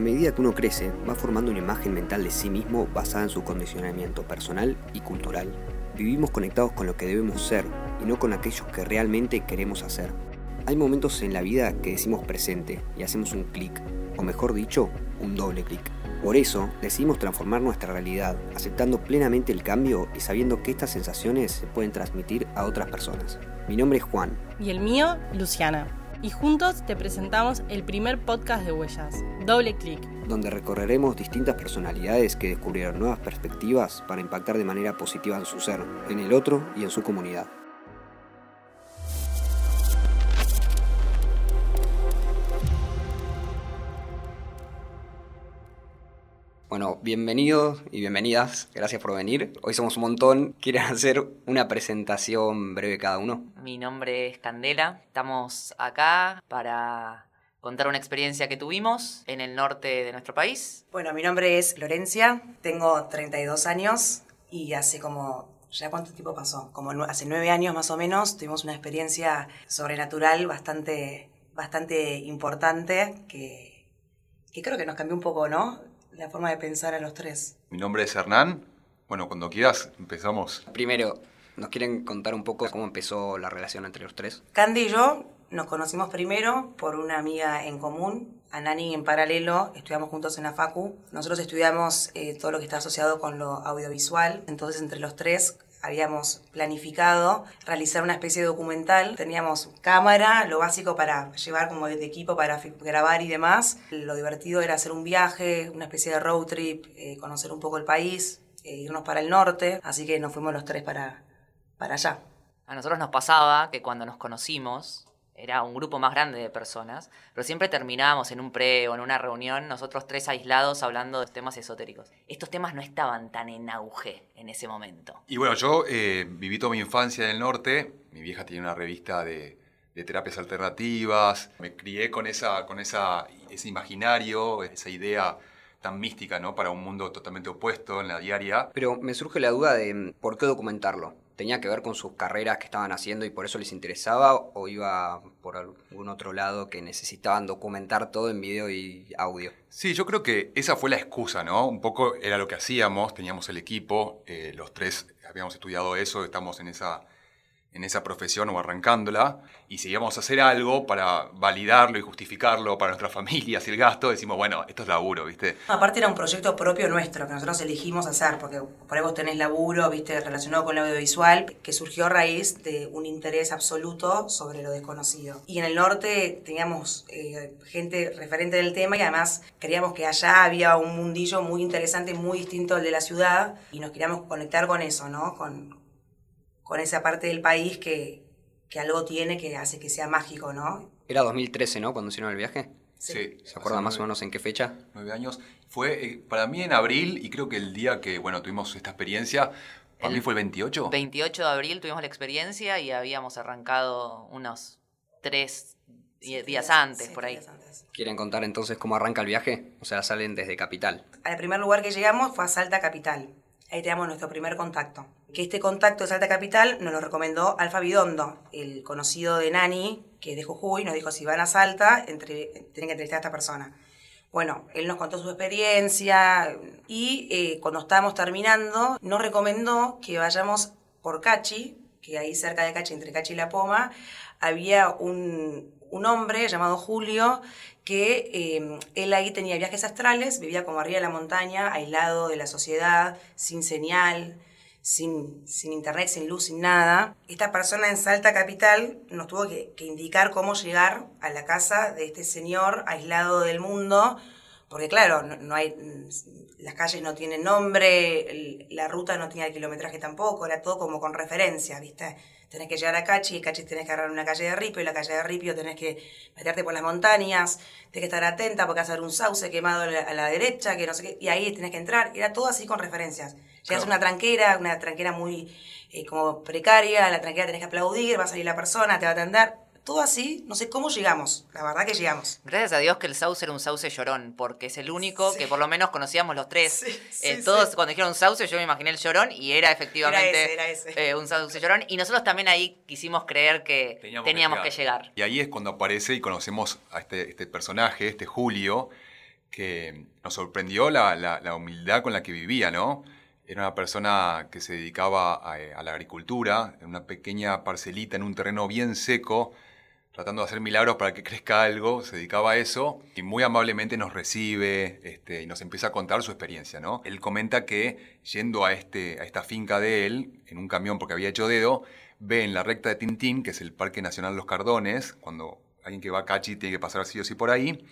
A medida que uno crece, va formando una imagen mental de sí mismo basada en su condicionamiento personal y cultural. Vivimos conectados con lo que debemos ser y no con aquellos que realmente queremos hacer. Hay momentos en la vida que decimos presente y hacemos un clic, o mejor dicho, un doble clic. Por eso decidimos transformar nuestra realidad, aceptando plenamente el cambio y sabiendo que estas sensaciones se pueden transmitir a otras personas. Mi nombre es Juan. Y el mío, Luciana. Y juntos te presentamos el primer podcast de Huellas, Doble Clic. Donde recorreremos distintas personalidades que descubrieron nuevas perspectivas para impactar de manera positiva en su ser, en el otro y en su comunidad. Bueno, bienvenidos y bienvenidas. Gracias por venir. Hoy somos un montón. ¿Quieren hacer una presentación breve cada uno? Mi nombre es Candela. Estamos acá para contar una experiencia que tuvimos en el norte de nuestro país. Bueno, mi nombre es Florencia. Tengo 32 años y hace como ¿Ya cuánto tiempo pasó? Como hace nueve años más o menos tuvimos una experiencia sobrenatural bastante, bastante importante que, que creo que nos cambió un poco, ¿no? La forma de pensar a los tres. Mi nombre es Hernán. Bueno, cuando quieras empezamos. Primero, ¿nos quieren contar un poco cómo empezó la relación entre los tres? Candy y yo nos conocimos primero por una amiga en común. A Nani en paralelo, estudiamos juntos en la Facu. Nosotros estudiamos eh, todo lo que está asociado con lo audiovisual. Entonces, entre los tres habíamos planificado realizar una especie de documental. Teníamos cámara, lo básico para llevar como de equipo para grabar y demás. Lo divertido era hacer un viaje, una especie de road trip, eh, conocer un poco el país, eh, irnos para el norte. Así que nos fuimos los tres para, para allá. A nosotros nos pasaba que cuando nos conocimos, era un grupo más grande de personas, pero siempre terminábamos en un pre o en una reunión, nosotros tres aislados hablando de temas esotéricos. Estos temas no estaban tan en auge en ese momento. Y bueno, yo eh, viví toda mi infancia en el norte, mi vieja tiene una revista de, terapias alternativas, me crié con, esa, con esa, ese imaginario, esa idea tan mística, ¿no? Para un mundo totalmente opuesto en la diaria. Pero me surge la duda de por qué documentarlo tenía que ver con sus carreras que estaban haciendo y por eso les interesaba o iba por algún otro lado que necesitaban documentar todo en video y audio? Sí, yo creo que esa fue la excusa, ¿no? Un poco era lo que hacíamos, teníamos el equipo, eh, los tres habíamos estudiado eso, estamos en esa en esa profesión o arrancándola, y si íbamos a hacer algo para validarlo y justificarlo para nuestras familias y el gasto, decimos, bueno, esto es laburo, ¿viste? Aparte era un proyecto propio nuestro, que nosotros elegimos hacer, porque por ahí vos tenés laburo, ¿viste? Relacionado con el audiovisual, que surgió a raíz de un interés absoluto sobre lo desconocido. Y en el norte teníamos eh, gente referente del tema y además creíamos que allá había un mundillo muy interesante, muy distinto al de la ciudad, y nos queríamos conectar con eso, ¿no? Con esa parte del país que, algo tiene que hace que sea mágico, ¿no? Era 2013, ¿no? Cuando hicieron el viaje. Sí. ¿Se acuerda más o menos en qué fecha? Nueve años. Fue eh, para mí en abril y creo que el día que, bueno, tuvimos esta experiencia, para mí fue el 28. 28 de abril tuvimos la experiencia y habíamos arrancado unos tres días, antes, por ahí. ¿Quieren contar entonces cómo arranca el viaje? O sea, salen desde Capital. Al primer lugar que llegamos fue a Salta Capital. Ahí tenemos nuestro primer contacto que este contacto de Salta Capital nos lo recomendó Alfa Bidondo, el conocido de Nani, que es de Jujuy, nos dijo, si van a Salta, tienen que entrevistar a esta persona. Bueno, él nos contó su experiencia y eh, cuando estábamos terminando, nos recomendó que vayamos por Cachi, que ahí cerca de Cachi, entre Cachi y La Poma, había un, hombre llamado Julio que eh, él ahí tenía viajes astrales, vivía como arriba de la montaña, aislado de la sociedad, sin señal, sin, sin, internet, sin luz, sin nada. Esta persona en Salta Capital nos tuvo que, indicar cómo llegar a la casa de este señor aislado del mundo, porque claro, no, hay, las calles no tienen nombre, la ruta no tenía kilometraje tampoco, era todo como con referencia, ¿viste? Tenés que llegar a Cachi, y Cachi tenés que agarrar una calle de Ripio, y la calle de Ripio tenés que meterte por las montañas, tenés que estar atenta porque vas a ver un sauce quemado a la, a la derecha, que no sé qué, y ahí tenés que entrar, era todo así con referencias. Llegas a una tranquera, una tranquera muy eh, como precaria, la tranquera tenés que aplaudir, va a salir la persona, te va a atender. Todo así, no sé cómo llegamos, la verdad que llegamos. Gracias a Dios que el sauce era un sauce llorón, porque es el único que por lo menos conocíamos los tres. Eh, todos cuando dijeron sauce yo me imaginé el llorón y era efectivamente eh, un sauce llorón. Y nosotros también ahí quisimos creer que teníamos, que, llegar. Y ahí es cuando aparece y conocemos a este, este personaje, este Julio, que nos sorprendió la, la humildad con la que vivía, ¿no? Era una persona que se dedicaba a, a, la agricultura, en una pequeña parcelita, en un terreno bien seco, tratando de hacer milagros para que crezca algo, se dedicaba a eso y muy amablemente nos recibe este, y nos empieza a contar su experiencia. ¿no? Él comenta que yendo a, este, a esta finca de él, en un camión porque había hecho dedo, ve en la recta de Tintín, que es el Parque Nacional Los Cardones, cuando alguien que va a Cachi tiene que pasar sí o sí por ahí,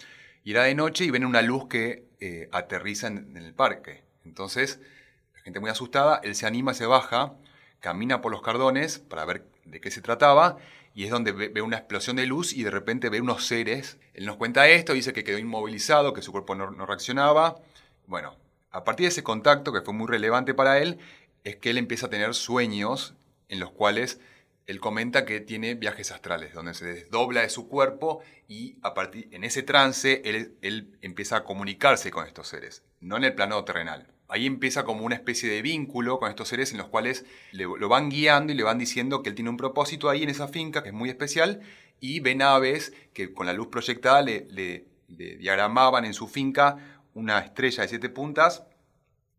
irá de noche y ven una luz que eh, aterriza en, en el parque. Entonces gente muy asustada, él se anima, se baja, camina por los cardones para ver de qué se trataba y es donde ve, una explosión de luz y de repente ve unos seres. Él nos cuenta esto, dice que quedó inmovilizado, que su cuerpo no, no reaccionaba. Bueno, a partir de ese contacto, que fue muy relevante para él, es que él empieza a tener sueños en los cuales él comenta que tiene viajes astrales, donde se desdobla de su cuerpo y a partir, en ese trance él, él empieza a comunicarse con estos seres, no en el plano terrenal ahí empieza como una especie de vínculo con estos seres en los cuales lo van guiando y le van diciendo que él tiene un propósito ahí en esa finca que es muy especial y ven aves que con la luz proyectada le, diagramaban en su finca una estrella de siete puntas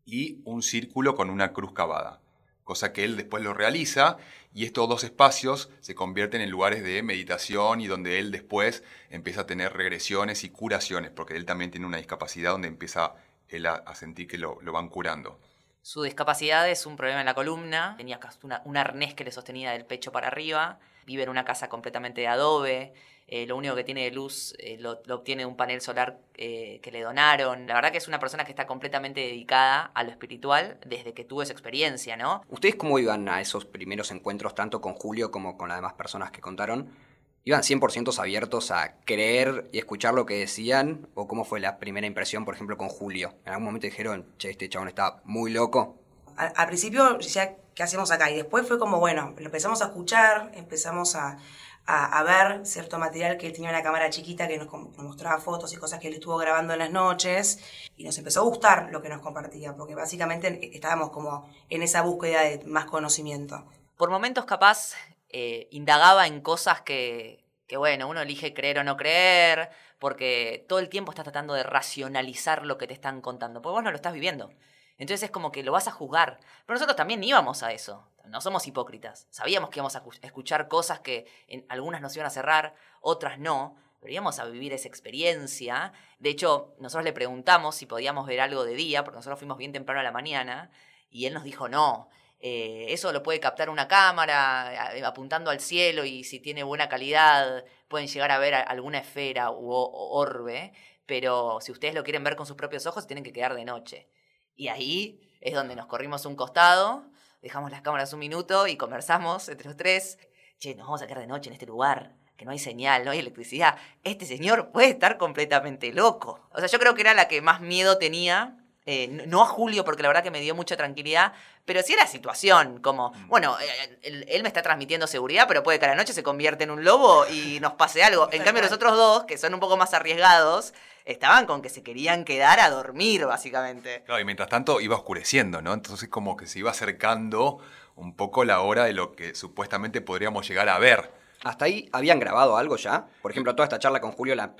y un círculo con una cruz cavada, cosa que él después lo realiza y estos dos espacios se convierten en lugares de meditación y donde él después empieza a tener regresiones y curaciones, porque él también tiene una discapacidad donde empieza él a, sentir que lo, van curando. Su discapacidad es un problema en la columna, tenía un arnés que le sostenía del pecho para arriba, vive en una casa completamente de adobe, eh, lo único que tiene de luz eh, lo, obtiene de un panel solar eh, que le donaron. La verdad que es una persona que está completamente dedicada a lo espiritual desde que tuvo esa experiencia, ¿no? ¿Ustedes cómo iban a esos primeros encuentros, tanto con Julio como con las demás personas que contaron? ¿Iban 100% abiertos a creer y escuchar lo que decían? ¿O cómo fue la primera impresión, por ejemplo, con Julio? ¿En algún momento dijeron, che, este chabón está muy loco? Al, principio decía, ¿qué hacemos acá? Y después fue como, bueno, empezamos a escuchar, empezamos a, ver cierto material que él tenía una cámara chiquita que nos, nos, mostraba fotos y cosas que él estuvo grabando en las noches y nos empezó a gustar lo que nos compartía, porque básicamente estábamos como en esa búsqueda de más conocimiento. Por momentos capaz eh, indagaba en cosas que, bueno, uno elige creer o no creer, porque todo el tiempo estás tratando de racionalizar lo que te están contando, porque vos no lo estás viviendo. Entonces es como que lo vas a juzgar. Pero nosotros también íbamos a eso. No somos hipócritas. Sabíamos que íbamos a escuchar cosas que en algunas nos iban a cerrar, otras no. Pero íbamos a vivir esa experiencia. De hecho, nosotros le preguntamos si podíamos ver algo de día, porque nosotros fuimos bien temprano a la mañana. Y él nos dijo no. Eh, eso lo puede captar una cámara eh, apuntando al cielo y si tiene buena calidad pueden llegar a ver alguna esfera u orbe, pero si ustedes lo quieren ver con sus propios ojos tienen que quedar de noche. Y ahí es donde nos corrimos un costado, dejamos las cámaras un minuto y conversamos entre los tres. Che, nos vamos a quedar de noche en este lugar, que no hay señal, no hay electricidad. Este señor puede estar completamente loco. O sea, yo creo que era la que más miedo tenía eh, no a Julio, porque la verdad que me dio mucha tranquilidad, pero sí la situación, como, mm. bueno, eh, él, me está transmitiendo seguridad, pero puede que a la noche se convierta en un lobo y nos pase algo. En cambio, los otros dos, que son un poco más arriesgados, estaban con que se querían quedar a dormir, básicamente. Claro, y mientras tanto iba oscureciendo, ¿no? Entonces como que se iba acercando un poco la hora de lo que supuestamente podríamos llegar a ver. ¿Hasta ahí habían grabado algo ya? Por ejemplo, toda esta charla con Julio la,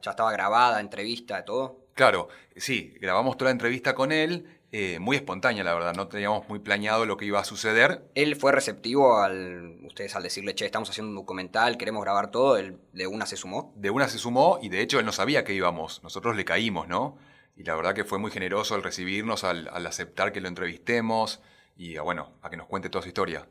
ya estaba grabada, entrevista, todo. Claro, sí, grabamos toda la entrevista con él, eh, muy espontánea, la verdad, no teníamos muy planeado lo que iba a suceder. Él fue receptivo al, ustedes al decirle, che, estamos haciendo un documental, queremos grabar todo, él de una se sumó. De una se sumó y de hecho él no sabía que íbamos, nosotros le caímos, ¿no? Y la verdad que fue muy generoso al recibirnos, al, aceptar que lo entrevistemos y, bueno, a que nos cuente toda su historia.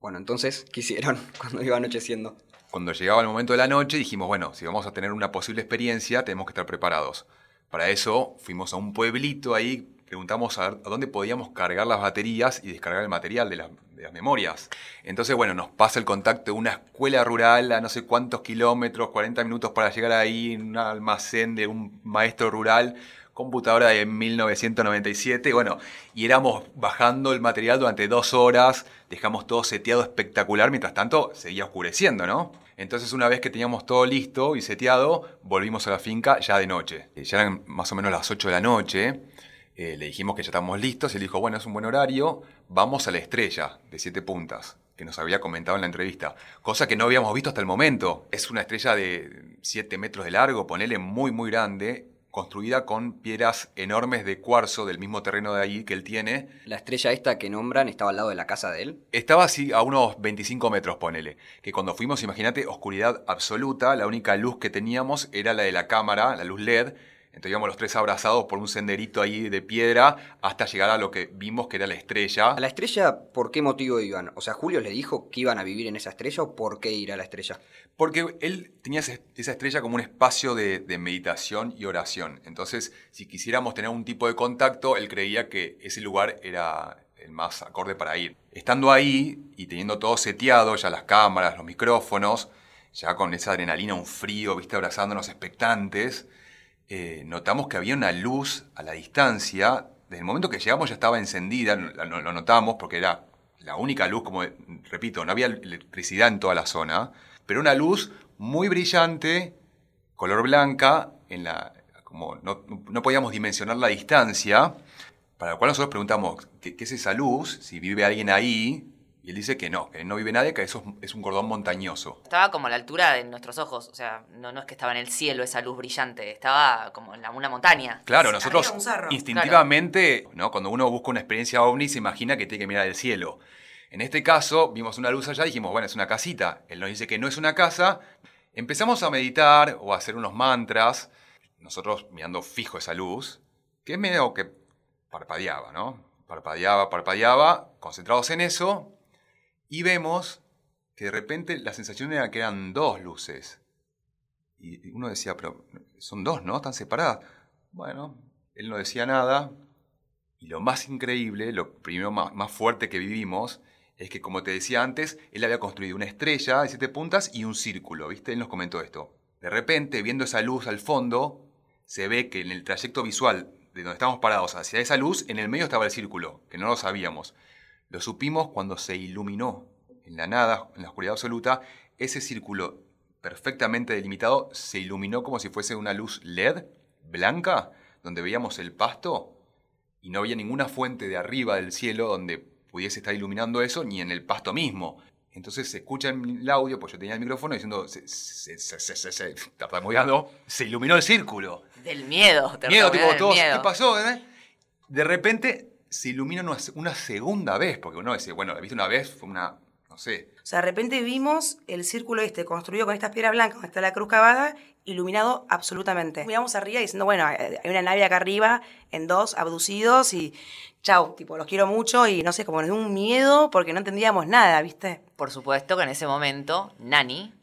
Bueno, entonces, ¿qué hicieron cuando iba anocheciendo? Cuando llegaba el momento de la noche dijimos, bueno, si vamos a tener una posible experiencia, tenemos que estar preparados. Para eso fuimos a un pueblito ahí, preguntamos a, dónde podíamos cargar las baterías y descargar el material de, las memorias. Entonces, bueno, nos pasa el contacto de una escuela rural a no sé cuántos kilómetros, 40 minutos para llegar ahí, en un almacén de un maestro rural, computadora de 1997, bueno, y éramos bajando el material durante dos horas, dejamos todo seteado espectacular, mientras tanto seguía oscureciendo, ¿no? Entonces una vez que teníamos todo listo y seteado, volvimos a la finca ya de noche. Eh, ya eran más o menos las 8 de la noche. Eh, le dijimos que ya estábamos listos y él dijo, bueno, es un buen horario, vamos a la estrella de siete puntas que nos había comentado en la entrevista, cosa que no habíamos visto hasta el momento. Es una estrella de 7 metros de largo, ponele muy, muy grande, construida con piedras enormes de cuarzo del mismo terreno de ahí que él tiene. La estrella esta que nombran estaba al lado de la casa de él. Estaba así a unos 25 metros, ponele. Que cuando fuimos, imagínate, oscuridad absoluta, la única luz que teníamos era la de la cámara, la luz LED, entonces íbamos los tres abrazados por un senderito ahí de piedra hasta llegar a lo que vimos que era la estrella. ¿A la estrella por qué motivo iban? O sea, Julio le dijo que iban a vivir en esa estrella o por qué ir a la estrella. Porque él tenía esa estrella como un espacio de, meditación y oración. Entonces, si quisiéramos tener un tipo de contacto, él creía que ese lugar era el más acorde para ir. Estando ahí y teniendo todo seteado, ya las cámaras, los micrófonos, ya con esa adrenalina, un frío, viste, abrazándonos expectantes, eh, notamos que había una luz a la distancia. Desde el momento que llegamos ya estaba encendida, lo, notamos porque era la única luz, como repito, no había electricidad en toda la zona, pero una luz muy brillante, color blanca, en la, como no, podíamos dimensionar la distancia, para lo cual nosotros preguntamos, ¿qué, ¿qué, es esa luz? Si vive alguien ahí, y él dice que no, que no vive nadie, que eso es un cordón montañoso. Estaba como a la altura de nuestros ojos, o sea, no, no es que estaba en el cielo esa luz brillante, estaba como en una montaña. Claro, nosotros instintivamente, ¿no? cuando uno busca una experiencia ovni, se imagina que tiene que mirar el cielo. En este caso, vimos una luz allá y dijimos, bueno, es una casita. Él nos dice que no es una casa. Empezamos a meditar o a hacer unos mantras, nosotros mirando fijo esa luz, que es medio que parpadeaba, ¿no? Parpadeaba, parpadeaba, concentrados en eso, y vemos que de repente la sensación era que eran dos luces. Y uno decía, pero son dos, ¿no? Están separadas. Bueno, él no decía nada. Y lo más increíble, lo primero más, fuerte que vivimos, es que como te decía antes, él había construido una estrella de siete puntas y un círculo, ¿viste? Él nos comentó esto. De repente, viendo esa luz al fondo, se ve que en el trayecto visual de donde estamos parados hacia esa luz, en el medio estaba el círculo, que no lo sabíamos. Lo supimos cuando se iluminó en la nada, en la oscuridad absoluta, ese círculo perfectamente delimitado se iluminó como si fuese una luz LED blanca, donde veíamos el pasto y no había ninguna fuente de arriba del cielo donde pudiese estar iluminando eso, ni en el pasto mismo. Entonces se escucha el audio, pues yo tenía el micrófono diciendo, se, se, se, se, se iluminó el círculo. Del miedo. miedo, tipo, todos, ¿qué pasó? Eh? De repente se ilumina una, segunda vez, porque uno dice, bueno, la viste una vez, fue una, no sé. O sea, de repente vimos el círculo este construido con estas piedras blancas, donde está la cruz cavada, iluminado absolutamente. Miramos arriba diciendo, bueno, hay una nave acá arriba en dos abducidos y chau, tipo, los quiero mucho y no sé, como nos dio un miedo porque no entendíamos nada, ¿viste? Por supuesto que en ese momento, Nani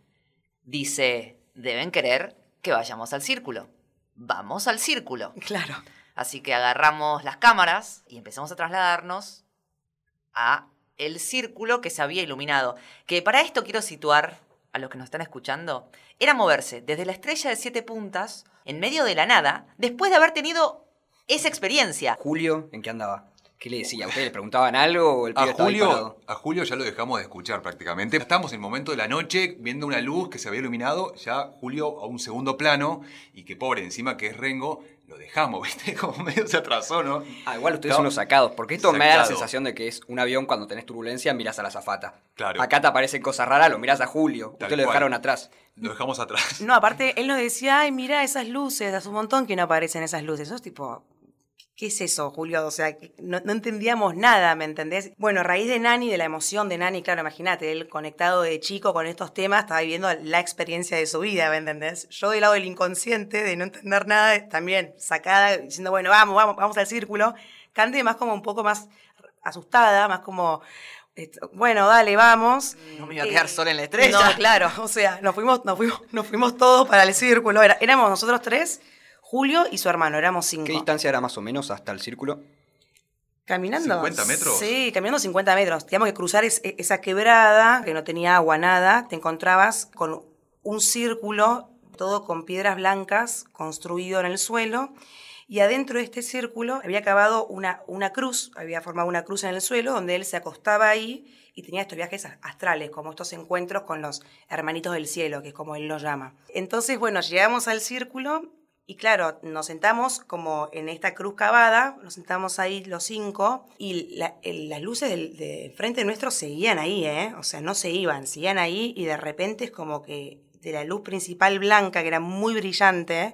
dice, deben querer que vayamos al círculo. Vamos al círculo. Claro. Así que agarramos las cámaras y empezamos a trasladarnos a el círculo que se había iluminado. Que para esto quiero situar a los que nos están escuchando, era moverse desde la estrella de siete puntas, en medio de la nada, después de haber tenido esa experiencia. Julio, ¿en qué andaba? ¿Qué le decía? ¿Ustedes le preguntaban algo o el a Julio, A Julio ya lo dejamos de escuchar prácticamente. Estamos en el momento de la noche viendo una luz que se había iluminado, ya Julio a un segundo plano y que pobre, encima que es Rengo, lo dejamos, ¿viste? Como medio se atrasó, ¿no? Ah, igual ustedes son los sacados, porque esto me da la sensación de que es un avión cuando tenés turbulencia, miras a la zafata. Claro. Acá te aparecen cosas raras, lo miras a Julio. Ustedes lo dejaron atrás. Lo dejamos atrás. No, aparte, él nos decía, ay, mira esas luces, hace un montón que no aparecen esas luces. Eso es tipo, ¿Qué es eso, Julio? O sea, no, entendíamos nada, ¿me entendés? Bueno, a raíz de Nani, de la emoción de Nani, claro, imagínate, él conectado de chico con estos temas, estaba viviendo la experiencia de su vida, ¿me entendés? Yo del lado del inconsciente, de no entender nada, también sacada, diciendo, bueno, vamos, vamos, vamos al círculo. Cante más como un poco más asustada, más como, bueno, dale, vamos. No me iba a quedar eh, sola en la estrella. No, claro, o sea, nos fuimos, nos fuimos, nos fuimos todos para el círculo. éramos nosotros tres Julio y su hermano, éramos cinco. ¿Qué distancia era más o menos hasta el círculo? Caminando. ¿50 metros? Sí, caminando 50 metros. Teníamos que cruzar esa quebrada, que no tenía agua, nada. Te encontrabas con un círculo, todo con piedras blancas, construido en el suelo. Y adentro de este círculo había acabado una, una cruz, había formado una cruz en el suelo, donde él se acostaba ahí y tenía estos viajes astrales, como estos encuentros con los hermanitos del cielo, que es como él los llama. Entonces, bueno, llegamos al círculo y claro, nos sentamos como en esta cruz cavada, nos sentamos ahí los cinco y las luces de frente nuestro seguían ahí, ¿eh? O sea, no se iban, seguían ahí y de repente es como que de la luz principal blanca, que era muy brillante,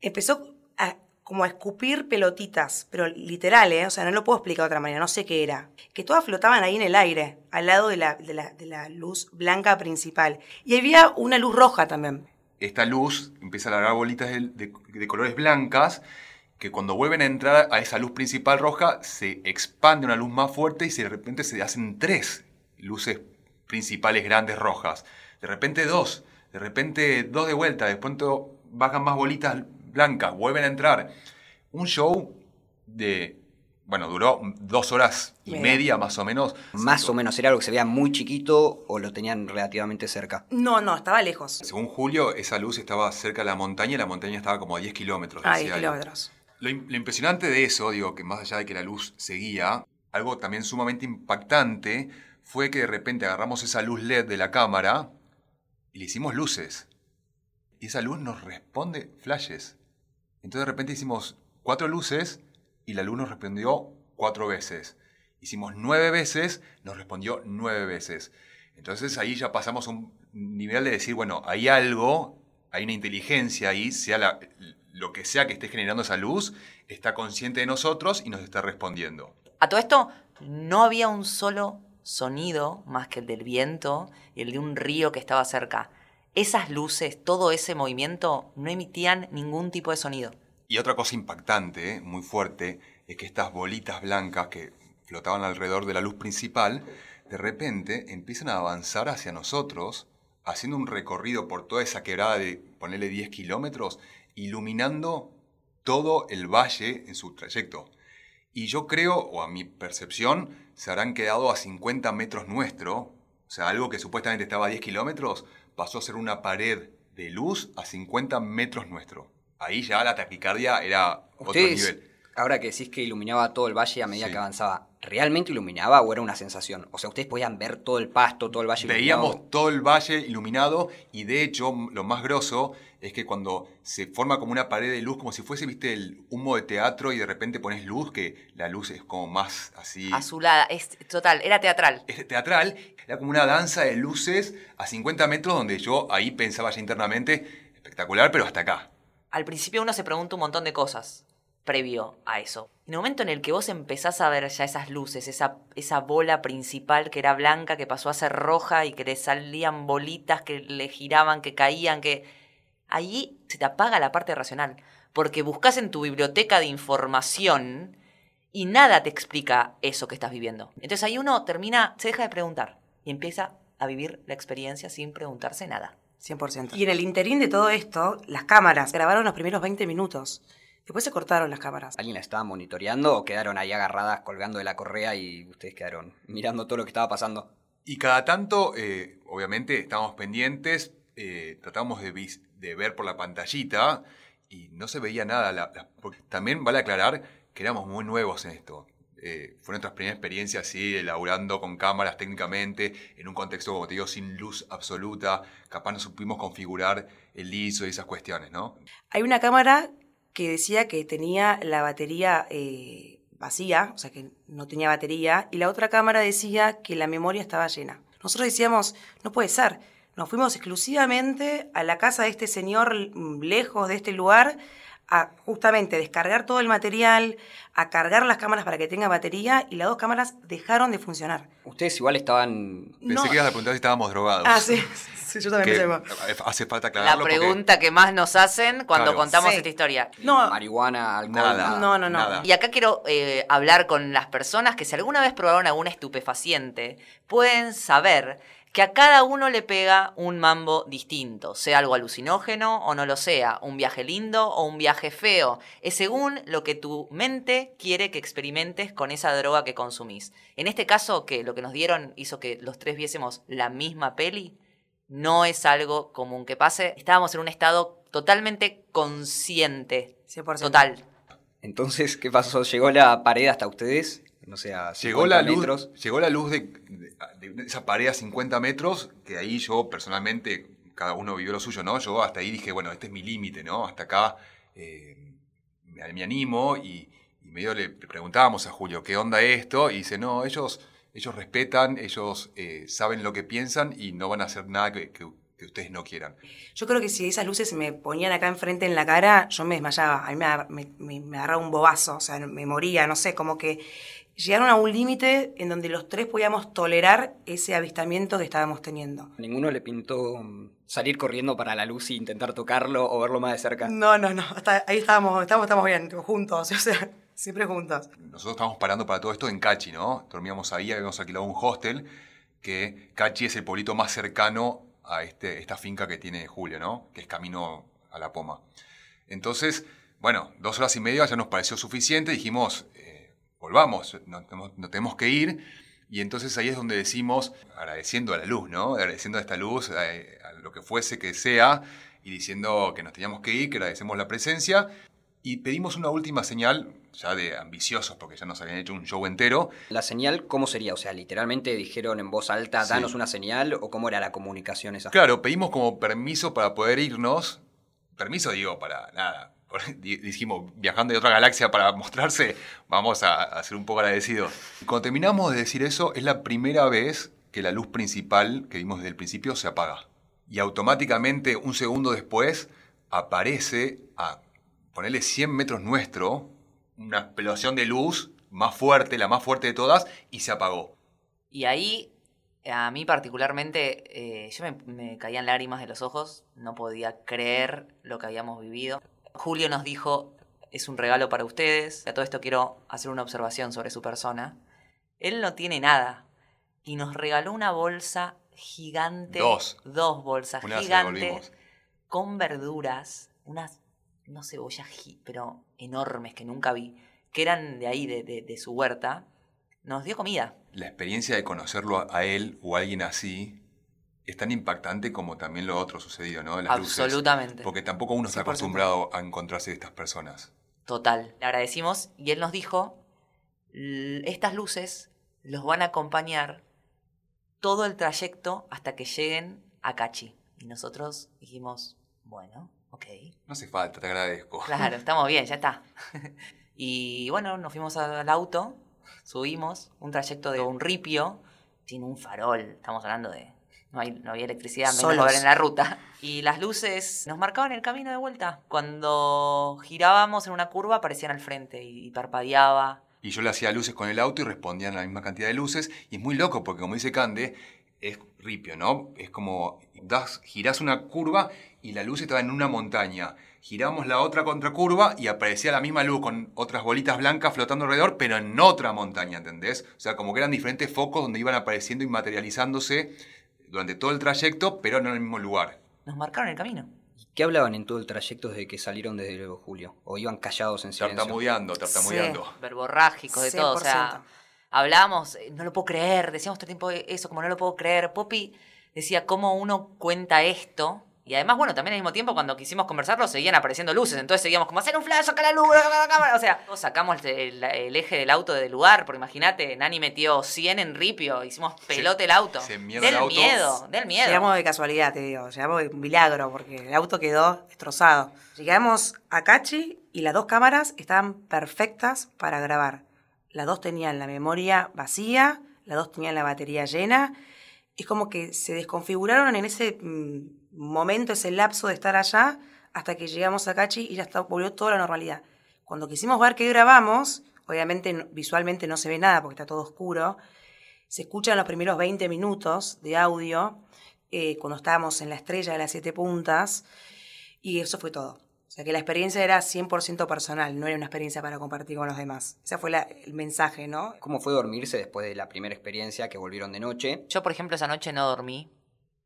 empezó a, como a escupir pelotitas, pero literal, ¿eh? o sea, no lo puedo explicar de otra manera, no sé qué era. Que todas flotaban ahí en el aire, al lado de la, de la, de la luz blanca principal. Y había una luz roja también. Esta luz empieza a largar bolitas de, de- colores blancas que cuando vuelven a entrar a esa luz principal roja se expande una luz más fuerte y de repente se hacen tres luces principales grandes rojas. De repente dos, de repente dos de vuelta, de pronto bajan más bolitas blancas, vuelven a entrar. Un show de, bueno, duró dos horas y Media. media más o menos. Más o menos, ¿era algo que se veía muy chiquito o lo tenían relativamente cerca? No, no, estaba lejos. Según Julio, esa luz estaba cerca de la montaña y la montaña estaba como a 10 kilómetros. Ah, decía 10 él. kilómetros. Lo, lo impresionante de eso, digo, que más allá de que la luz seguía, algo también sumamente impactante fue que de repente agarramos esa luz LED de la cámara y le hicimos luces. Y esa luz nos responde flashes. Entonces de repente hicimos cuatro luces y la luz nos respondió cuatro veces. Hicimos nueve veces, nos respondió nueve veces. Entonces ahí ya pasamos a un nivel de decir, bueno, hay algo, hay una inteligencia ahí, sea lo que sea que esté generando esa luz, está consciente de nosotros y nos está respondiendo. A todo esto, no había un solo sonido más que el del viento y el de un río que estaba cerca. Esas luces, todo ese movimiento, no emitían ningún tipo de sonido. Y otra cosa impactante, eh, muy fuerte, es que estas bolitas blancas que flotaban alrededor de la luz principal, de repente empiezan a avanzar hacia nosotros, haciendo un recorrido por toda esa quebrada de, ponerle 10 kilómetros, iluminando todo el valle en su trayecto. Y yo creo, o a mi percepción, se habrán quedado a 50 metros nuestro, o sea, algo que supuestamente estaba a 10 kilómetros, pasó a ser una pared de luz a 50 metros nuestro. Ahí ya la taquicardia era otro Ustedes, nivel. ahora que decís que iluminaba todo el valle a medida Sí. que avanzaba, ¿realmente iluminaba o era una sensación? O sea, ustedes podían ver todo el pasto, todo el valle Veíamos iluminado. todo el valle iluminado y de hecho lo más grosso es que cuando se forma como una pared de luz, como si fuese, viste, el humo de teatro y de repente pones luz, que la luz es como más así... Azulada, es total, era teatral. es teatral, era como una danza de luces a 50 metros donde yo ahí pensaba ya internamente, espectacular, pero hasta acá. Al principio uno se pregunta un montón de cosas previo a eso. En el momento en el que vos empezás a ver ya esas luces, esa, esa bola principal que era blanca, que pasó a ser roja y que le salían bolitas que le giraban, que caían, que... Ahí se te apaga la parte racional. Porque buscas en tu biblioteca de información y nada te explica eso que estás viviendo. Entonces ahí uno termina, se deja de preguntar y empieza a vivir la experiencia sin preguntarse nada. 100%. Y en el interín de todo esto, las cámaras grabaron los primeros 20 minutos. Después se cortaron las cámaras. ¿Alguien la estaba monitoreando o quedaron ahí agarradas colgando de la correa y ustedes quedaron mirando todo lo que estaba pasando? Y cada tanto, eh, obviamente, estábamos pendientes, eh, tratamos de, ver por la pantallita y no se veía nada. La- la- porque también vale aclarar que éramos muy nuevos en esto. Eh, fue nuestra primera experiencia así, elaborando con cámaras técnicamente, en un contexto, como te digo, sin luz absoluta. Capaz no supimos configurar el ISO y esas cuestiones, ¿no? Hay una cámara que decía que tenía la batería eh, vacía, o sea que no tenía batería, y la otra cámara decía que la memoria estaba llena. Nosotros decíamos, no puede ser. Nos fuimos exclusivamente a la casa de este señor mm, lejos de este lugar a justamente descargar todo el material, a cargar las cámaras para que tenga batería y las dos cámaras dejaron de funcionar. Ustedes igual estaban... Pensé No. que ibas a preguntar si estábamos drogados. Ah, sí, sí yo también pensé. hace falta La aclararlo. porque- pregunta que más nos hacen cuando Claro. contamos Sí. esta historia. No. Marihuana, alcohol, Nada. nada. No, no, no. Nada. Y acá quiero eh, hablar con las personas que si alguna vez probaron algún estupefaciente, pueden saber que a cada uno le pega un mambo distinto, sea algo alucinógeno o no lo sea, un viaje lindo o un viaje feo. Es según lo que tu mente quiere que experimentes con esa droga que consumís. En este caso, que lo que nos dieron hizo que los tres viésemos la misma peli, no es algo común que pase. Estábamos en un estado totalmente consciente. 100%. Total. Entonces, ¿qué pasó? ¿Llegó la pared hasta ustedes? No sé, a Llegó 50 la, luz, llegó la luz de, de- de esa pared a 50 metros, que ahí yo personalmente, cada uno vivió lo suyo, ¿no? Yo hasta ahí dije, bueno, este es mi límite, ¿no? Hasta acá eh, me, me animo y, y medio le, preguntábamos a Julio, ¿qué onda esto? Y dice, no, ellos, ellos respetan, ellos eh, saben lo que piensan y no van a hacer nada que, que- que ustedes no quieran. Yo creo que si esas luces me ponían acá enfrente en la cara, yo me desmayaba. A mí me- me- me agarraba un bobazo, o sea, me moría, no sé, como que llegaron a un límite en donde los tres podíamos tolerar ese avistamiento que estábamos teniendo. ¿Ninguno le pintó mm, salir corriendo para la luz e intentar tocarlo o verlo más de cerca? No, no, no, hasta ahí estábamos, estábamos, estamos bien, juntos, o sea, siempre juntos. Nosotros estábamos parando para todo esto en Cachi, ¿no? Dormíamos ahí, habíamos alquilado un hostel, que Cachi es el pueblito más cercano a este, esta finca que tiene Julio, ¿no? Que es camino a la Poma. Entonces, bueno, dos horas y media ya nos pareció suficiente, dijimos, volvamos, nos, tenemos- que ir. Y entonces ahí es donde decimos, agradeciendo a la luz, ¿no? Agradeciendo a esta luz, a lo que fuese que sea, y diciendo que nos teníamos que ir, que agradecemos la presencia. Y pedimos una última señal, ya de ambiciosos, porque ya nos habían hecho un show entero. ¿La señal cómo sería? O sea, literalmente dijeron en voz alta, Sí. danos una señal, o cómo era la comunicación esa. Claro, pedimos como permiso para poder irnos. Permiso, digo, para nada. Di- Dijimos, viajando de otra galaxia para mostrarse, vamos a, a ser un poco agradecidos. Cuando terminamos de decir eso, es la primera vez que la luz principal que vimos desde el principio se apaga. Y automáticamente, un segundo después, aparece a ponerle 100 metros nuestro, una explosión de luz más fuerte, la más fuerte de todas, y se apagó. Y ahí, a mí particularmente, eh, yo me, me caían lágrimas de los ojos, no podía creer lo que habíamos vivido. Julio nos dijo, es un regalo para ustedes, a todo esto quiero hacer una observación sobre su persona. Él no tiene nada y nos regaló una bolsa gigante. Dos. Dos bolsas Una gigantes con verduras, unas, no cebollas, pero enormes que nunca vi, que eran de ahí, de, de- de su huerta. Nos dio comida. la experiencia de conocerlo a- a él o a alguien así es tan impactante como también lo otro sucedido, ¿no? Las luces. Absolutamente. Porque tampoco uno está 100%. acostumbrado a encontrarse de estas personas. Total. Le agradecimos y él nos dijo, "L- estas luces los van a acompañar todo el trayecto hasta que lleguen a Cachi. Y nosotros dijimos, bueno, ok. No hace falta, te agradezco. Claro, estamos bien, ya está. y bueno, nos fuimos al auto, subimos un trayecto de un ripio, sin un farol, estamos hablando de... No, hay, no había electricidad, menos Solos. en la ruta. Y las luces nos marcaban el camino de vuelta. Cuando girábamos en una curva aparecían al frente y, y parpadeaba. Y yo le hacía luces con el auto y respondían la misma cantidad de luces. Y es muy loco porque, como dice Cande, es ripio, ¿no? Es como das, girás una curva y la luz estaba en una montaña. Giramos la otra contracurva y aparecía la misma luz con otras bolitas blancas flotando alrededor, pero en otra montaña, ¿entendés? O sea, como que eran diferentes focos donde iban apareciendo y materializándose durante todo el trayecto, pero no en el mismo lugar. Nos marcaron el camino. ¿Y ¿Qué hablaban en todo el trayecto desde que salieron desde luego Julio? ¿O iban callados en silencio? Tartamudeando, tartamudeando. Verborrágicos, de todo. O sea, 100%. hablábamos, eh, no lo puedo creer, decíamos todo el tiempo eso, como no lo puedo creer. Poppy decía cómo uno cuenta esto. Y además, bueno, también al mismo tiempo cuando quisimos conversarlo seguían apareciendo luces. Entonces seguíamos como hacer un flash, saca la luz, saca la cámara. O sea, todos sacamos el, el- el eje del auto del lugar, porque imagínate, Nani metió 100 en ripio, hicimos pelote el auto. se del el auto. miedo, del miedo. Llegamos de casualidad, te digo, llegamos de un milagro, porque el auto quedó destrozado. Llegamos a Cachi y las dos cámaras estaban perfectas para grabar. Las dos tenían la memoria vacía, las dos tenían la batería llena. Es como que se desconfiguraron en ese mm, momento, ese lapso de estar allá, hasta que llegamos a Cachi y ya está, volvió toda la normalidad. Cuando quisimos ver qué grabamos, obviamente visualmente no se ve nada porque está todo oscuro, se escuchan los primeros 20 minutos de audio eh, cuando estábamos en la estrella de las siete puntas y eso fue todo. O sea que la experiencia era 100% personal, no era una experiencia para compartir con los demás. Ese fue la- el mensaje, ¿no? ¿Cómo fue dormirse después de la primera experiencia que volvieron de noche? Yo, por ejemplo, esa noche no dormí.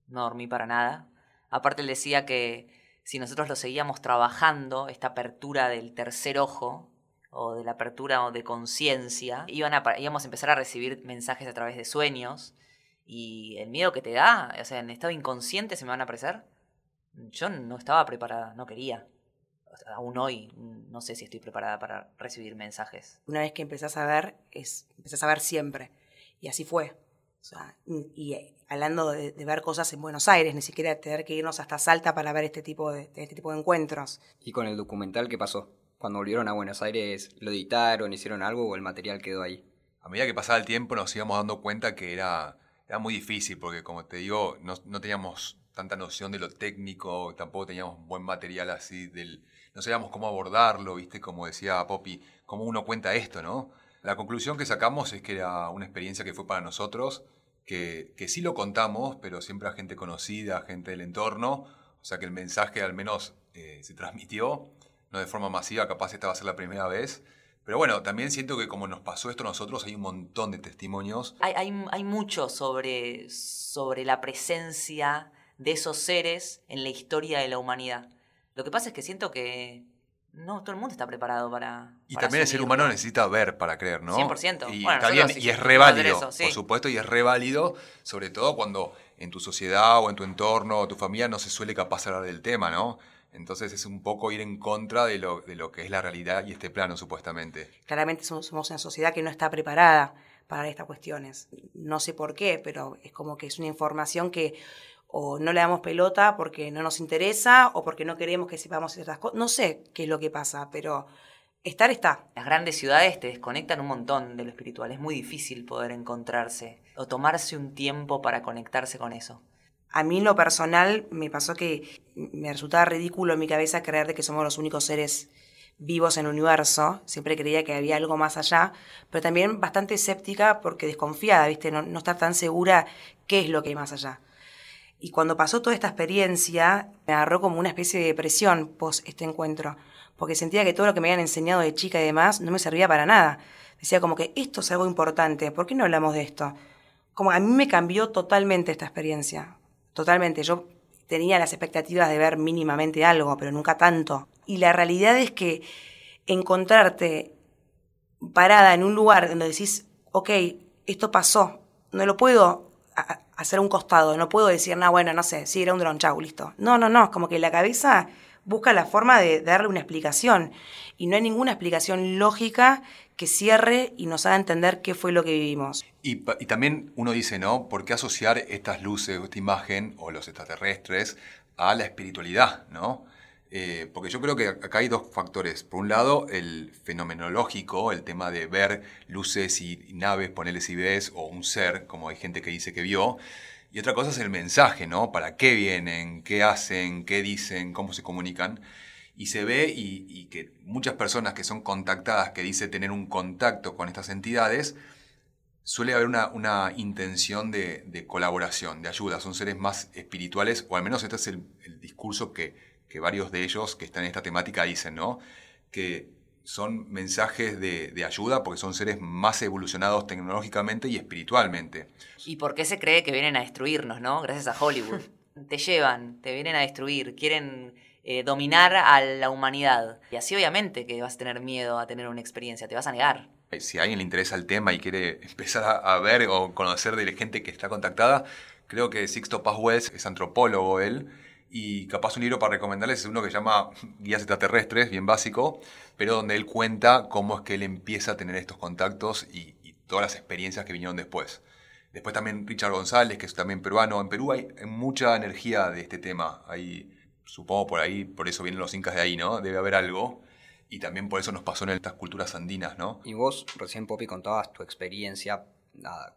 No dormí para nada. Aparte, él decía que si nosotros lo seguíamos trabajando, esta apertura del tercer ojo, o de la apertura de conciencia, íbamos a empezar a recibir mensajes a través de sueños. Y el miedo que te da, o sea, en estado inconsciente se me van a aparecer. Yo no estaba preparada, no quería. Aún hoy no sé si estoy preparada para recibir mensajes. Una vez que empezás a ver, es, empezás a ver siempre. Y así fue. Hablando de, de ver cosas en Buenos Aires, ni siquiera tener que irnos hasta Salta para ver este tipo de, este tipo de encuentros. ¿Y con el documental qué pasó? Cuando volvieron a Buenos Aires, ¿lo editaron, hicieron algo o el material quedó ahí? A medida que pasaba el tiempo nos íbamos dando cuenta que era, era muy difícil, porque como te digo, no, no teníamos tanta noción de lo técnico, tampoco teníamos buen material así, del, no sabíamos cómo abordarlo, ¿viste? Como decía Poppy, cómo uno cuenta esto, ¿no? La conclusión que sacamos es que era una experiencia que fue para nosotros, que, sí lo contamos, pero siempre a gente conocida, a gente del entorno, o sea que el mensaje al menos eh, se transmitió, no de forma masiva, capaz esta va a ser la primera vez, pero bueno, también siento que como nos pasó esto a nosotros, hay un montón de testimonios. Hay, hay, hay mucho sobre, sobre la presencia de esos seres en la historia de la humanidad. Lo que pasa es que siento que no todo el mundo está preparado para. Y para también el ser humano necesita ver para creer, ¿no? 100%. Y, Bueno, está bien, y es hicimos re válido, eso, sí. por supuesto, y es re válido, sobre todo cuando en tu sociedad o en tu entorno o tu familia no se suele capaz hablar del tema, ¿no? Entonces es un poco ir en contra de lo, de lo que es la realidad y este plano, supuestamente. Claramente somos, somos una sociedad que no está preparada para estas cuestiones. No sé por qué, pero es como que es una información que o no le damos pelota porque no nos interesa o porque no queremos que sepamos ciertas cosas. No sé qué es lo que pasa, pero estar está. Las grandes ciudades te desconectan un montón de lo espiritual. Es muy difícil poder encontrarse o tomarse un tiempo para conectarse con eso. A mí en lo personal me pasó que me resultaba ridículo en mi cabeza creer de que somos los únicos seres vivos en el universo. Siempre creía que había algo más allá, pero también bastante escéptica porque desconfiada, ¿viste? No, no estar tan segura qué es lo que hay más allá. Y cuando pasó toda esta experiencia, me agarró como una especie de depresión post este encuentro, porque sentía que todo lo que me habían enseñado de chica y demás no me servía para nada. Decía como que esto es algo importante, ¿por qué no hablamos de esto? Como a mí me cambió totalmente esta experiencia, totalmente. Yo tenía las expectativas de ver mínimamente algo, pero nunca tanto. Y la realidad es que encontrarte parada en un lugar donde decís, ok, esto pasó, no lo puedo hacer un costado, no puedo decir, no, bueno, no sé, sí, era un dron, chau, listo. No, no, no, es como que la cabeza busca la forma de darle una explicación y no hay ninguna explicación lógica que cierre y nos haga entender qué fue lo que vivimos. Y, también uno dice, ¿no? ¿Por qué asociar estas luces, esta imagen o los extraterrestres a la espiritualidad, ¿no? Eh, porque yo creo que acá hay dos factores. Por un lado, el fenomenológico, el tema de ver luces y, naves, ponerles ves, o un ser, como hay gente que dice que vio. Y otra cosa es el mensaje, ¿no? ¿Para qué vienen? ¿Qué hacen? ¿Qué dicen? ¿Cómo se comunican? Y se ve y, que muchas personas que son contactadas, que dice tener un contacto con estas entidades, suele haber una, una intención de, de colaboración, de ayuda. Son seres más espirituales, o al menos este es el discurso que, que varios de ellos que están en esta temática dicen, ¿no? Que son mensajes de, de ayuda porque son seres más evolucionados tecnológicamente y espiritualmente. ¿Y por qué se cree que vienen a destruirnos, no? Gracias a Hollywood. te llevan, te vienen a destruir, quieren eh, dominar a la humanidad. Y así obviamente que vas a tener miedo a tener una experiencia, te vas a negar. Si a alguien le interesa el tema y quiere empezar a, a ver o conocer de la gente que está contactada, creo que Sixto Paz Wells es antropólogo él. Y capaz un libro para recomendarles es uno que se llama Guías extraterrestres, bien básico, pero donde él cuenta cómo es que él empieza a tener estos contactos y, todas las experiencias que vinieron después. Después también Richard González, que es también peruano. En Perú hay, mucha energía de este tema. Hay, supongo por ahí, por eso vienen los incas de ahí, ¿no? Debe haber algo. Y también por eso nos pasó en estas culturas andinas, ¿no? Y vos, recién Poppy, contabas tu experiencia,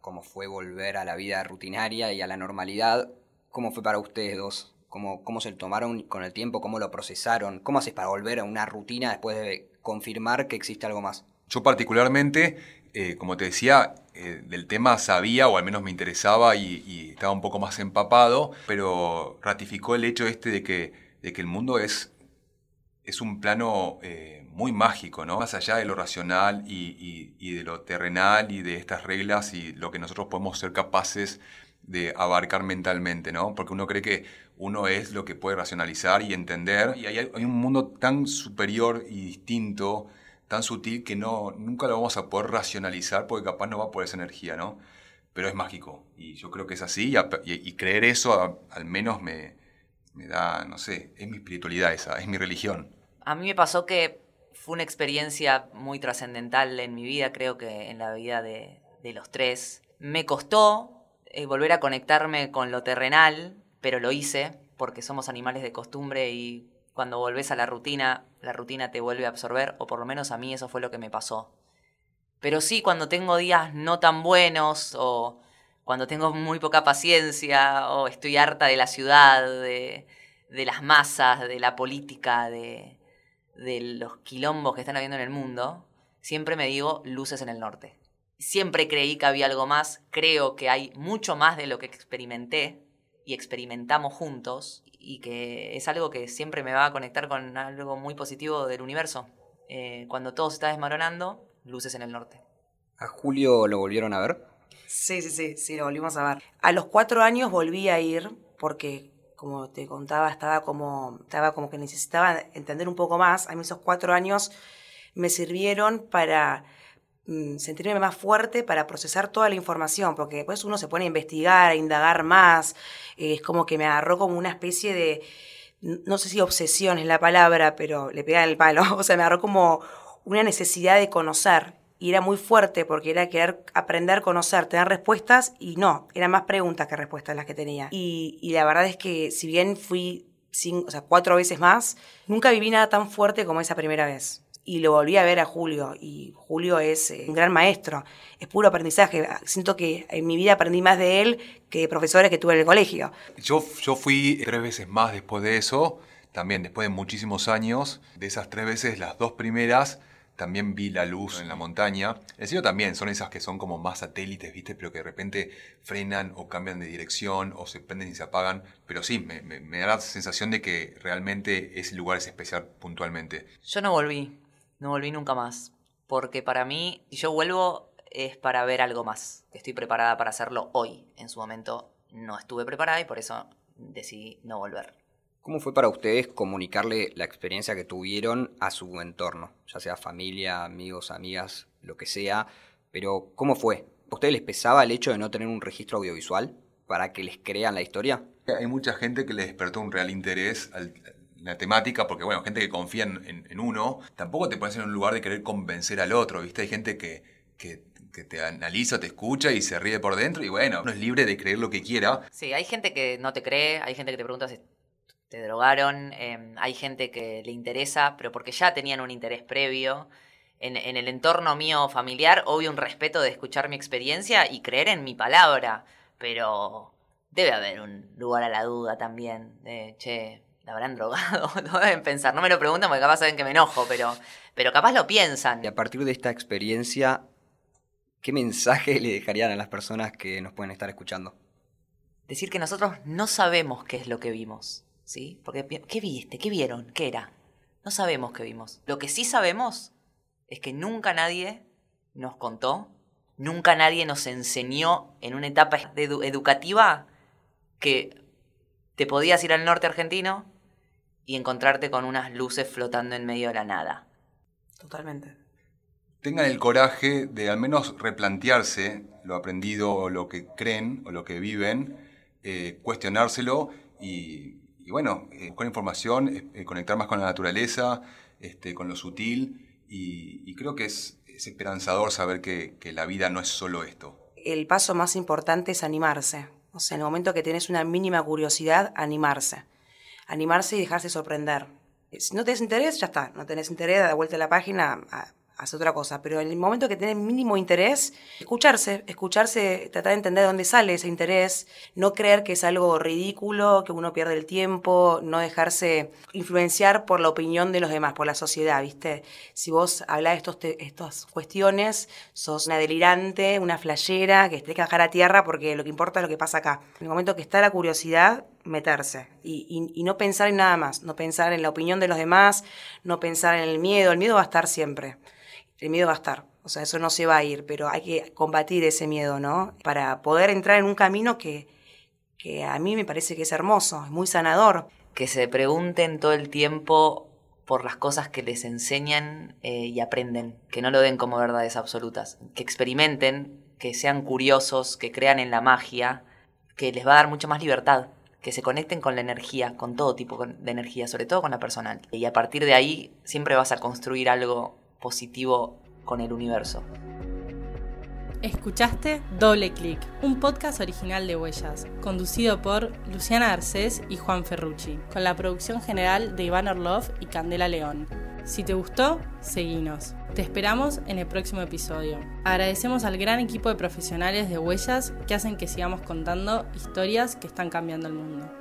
cómo fue volver a la vida rutinaria y a la normalidad. ¿Cómo fue para ustedes dos? ¿Cómo, ¿Cómo se tomaron con el tiempo? ¿Cómo lo procesaron? ¿Cómo haces para volver a una rutina después de confirmar que existe algo más? Yo particularmente, eh, como te decía, eh, del tema sabía, o al menos me interesaba y, estaba un poco más empapado, pero ratificó el hecho este de que, de que el mundo es, es un plano eh, muy mágico, ¿no? Más allá de lo racional y, y- y de lo terrenal y de estas reglas y lo que nosotros podemos ser capaces de abarcar mentalmente, ¿no? Porque uno cree que uno es lo que puede racionalizar y entender, y hay, un mundo tan superior y distinto, tan sutil, que no, nunca lo vamos a poder racionalizar porque capaz no va por esa energía, ¿no? Pero es mágico, y yo creo que es así, y, creer eso al menos me, da, no sé, es mi espiritualidad esa, es mi religión. A mí me pasó que fue una experiencia muy trascendental en mi vida, creo que en la vida de, de los tres. Me costó eh, volver a conectarme con lo terrenal, pero lo hice porque somos animales de costumbre y cuando volvés a la rutina, la rutina te vuelve a absorber, o por lo menos a mí eso fue lo que me pasó. Pero sí, cuando tengo días no tan buenos o cuando tengo muy poca paciencia o estoy harta de la ciudad, de, de las masas, de la política, de, de los quilombos que están habiendo en el mundo, siempre me digo luces en el norte. Siempre creí que había algo más, creo que hay mucho más de lo que experimenté y experimentamos juntos y que es algo que siempre me va a conectar con algo muy positivo del universo. Eh, cuando todo se está desmoronando, luces en el norte. ¿A Julio lo volvieron a ver? Sí, sí, sí, sí, lo volvimos a ver. A los cuatro años volví a ir porque, como te contaba, estaba como, estaba como que necesitaba entender un poco más. A mí esos cuatro años me sirvieron para sentirme más fuerte para procesar toda la información, porque después uno se pone a investigar, a indagar más, es como que me agarró como una especie de, no sé si obsesión es la palabra, pero le pega el palo, o sea, me agarró como una necesidad de conocer, y era muy fuerte porque era querer aprender, conocer, tener respuestas, y no, eran más preguntas que respuestas las que tenía. Y, y la verdad es que si bien fui cinco, o sea, cuatro veces más, nunca viví nada tan fuerte como esa primera vez y lo volví a ver a Julio y Julio es eh, un gran maestro, es puro aprendizaje, siento que en mi vida aprendí más de él que de profesores que tuve en el colegio. Yo, yo fui tres veces más después de eso, también después de muchísimos años, de esas tres veces las dos primeras también vi la luz en la montaña. El cielo también, son esas que son como más satélites, ¿viste? Pero que de repente frenan o cambian de dirección o se prenden y se apagan. Pero sí, me, me, me da la sensación de que realmente ese lugar es especial puntualmente. Yo no volví, no volví nunca más. Porque para mí, si yo vuelvo, es para ver algo más. Estoy preparada para hacerlo hoy. En su momento no estuve preparada y por eso decidí no volver. ¿Cómo fue para ustedes comunicarle la experiencia que tuvieron a su entorno? Ya sea familia, amigos, amigas, lo que sea. Pero, ¿cómo fue? ¿A ustedes les pesaba el hecho de no tener un registro audiovisual para que les crean la historia? Hay mucha gente que le despertó un real interés al, la temática, porque bueno, gente que confía en, uno, tampoco te pones en un lugar de querer convencer al otro, ¿viste? Hay gente que, que, te analiza, te escucha y se ríe por dentro y bueno, uno es libre de creer lo que quiera. Sí, hay gente que no te cree, hay gente que te pregunta si te drogaron, eh, hay gente que le interesa, pero porque ya tenían un interés previo. En, en, el entorno mío familiar, obvio un respeto de escuchar mi experiencia y creer en mi palabra, pero debe haber un lugar a la duda también, de, che, ¿la habrán drogado? no deben pensar, no me lo preguntan porque capaz saben que me enojo, pero, pero capaz lo piensan. Y a partir de esta experiencia, ¿qué mensaje le dejarían a las personas que nos pueden estar escuchando? Decir que nosotros no sabemos qué es lo que vimos, ¿sí? Porque, ¿qué viste? ¿Qué vieron? ¿Qué era? No sabemos qué vimos. Lo que sí sabemos es que nunca nadie nos contó, nunca nadie nos enseñó en una etapa edu educativa que te podías ir al norte argentino y encontrarte con unas luces flotando en medio de la nada. Totalmente. Tengan el coraje de al menos replantearse lo aprendido o lo que creen o lo que viven, eh, cuestionárselo y, y bueno, eh, buscar información, eh, conectar más con la naturaleza, este, con lo sutil y, y creo que es, es, esperanzador saber que, que la vida no es solo esto. El paso más importante es animarse. O sea, en el momento que tienes una mínima curiosidad, animarse. Animarse y dejarse sorprender. Si no tenés interés, ya está. No tenés interés, da vuelta a la página, haz otra cosa. Pero en el momento que tenés mínimo interés, escucharse, escucharse, tratar de entender de dónde sale ese interés, no creer que es algo ridículo, que uno pierde el tiempo, no dejarse influenciar por la opinión de los demás, por la sociedad, ¿viste? Si vos hablás de estos estas cuestiones, sos una delirante, una flayera, que tenés que bajar a tierra porque lo que importa es lo que pasa acá. En el momento que está la curiosidad, meterse y, y no pensar en nada más, no pensar en la opinión de los demás, no pensar en el miedo, el miedo va a estar siempre el miedo va a estar. O sea, eso no se va a ir, pero hay que combatir ese miedo, ¿no? Para poder entrar en un camino que, que a mí me parece que es hermoso, es muy sanador. Que se pregunten todo el tiempo por las cosas que les enseñan eh, y aprenden, que no lo den como verdades absolutas, que experimenten, que sean curiosos, que crean en la magia, que les va a dar mucha más libertad, que se conecten con la energía, con todo tipo de energía, sobre todo con la personal. Y a partir de ahí siempre vas a construir algo positivo con el universo. Escuchaste Doble Clic, un podcast original de Huellas, conducido por Luciana Arcés y Juan Ferrucci, con la producción general de Iván Orlov y Candela León. Si te gustó, seguinos. Te esperamos en el próximo episodio. Agradecemos al gran equipo de profesionales de Huellas que hacen que sigamos contando historias que están cambiando el mundo.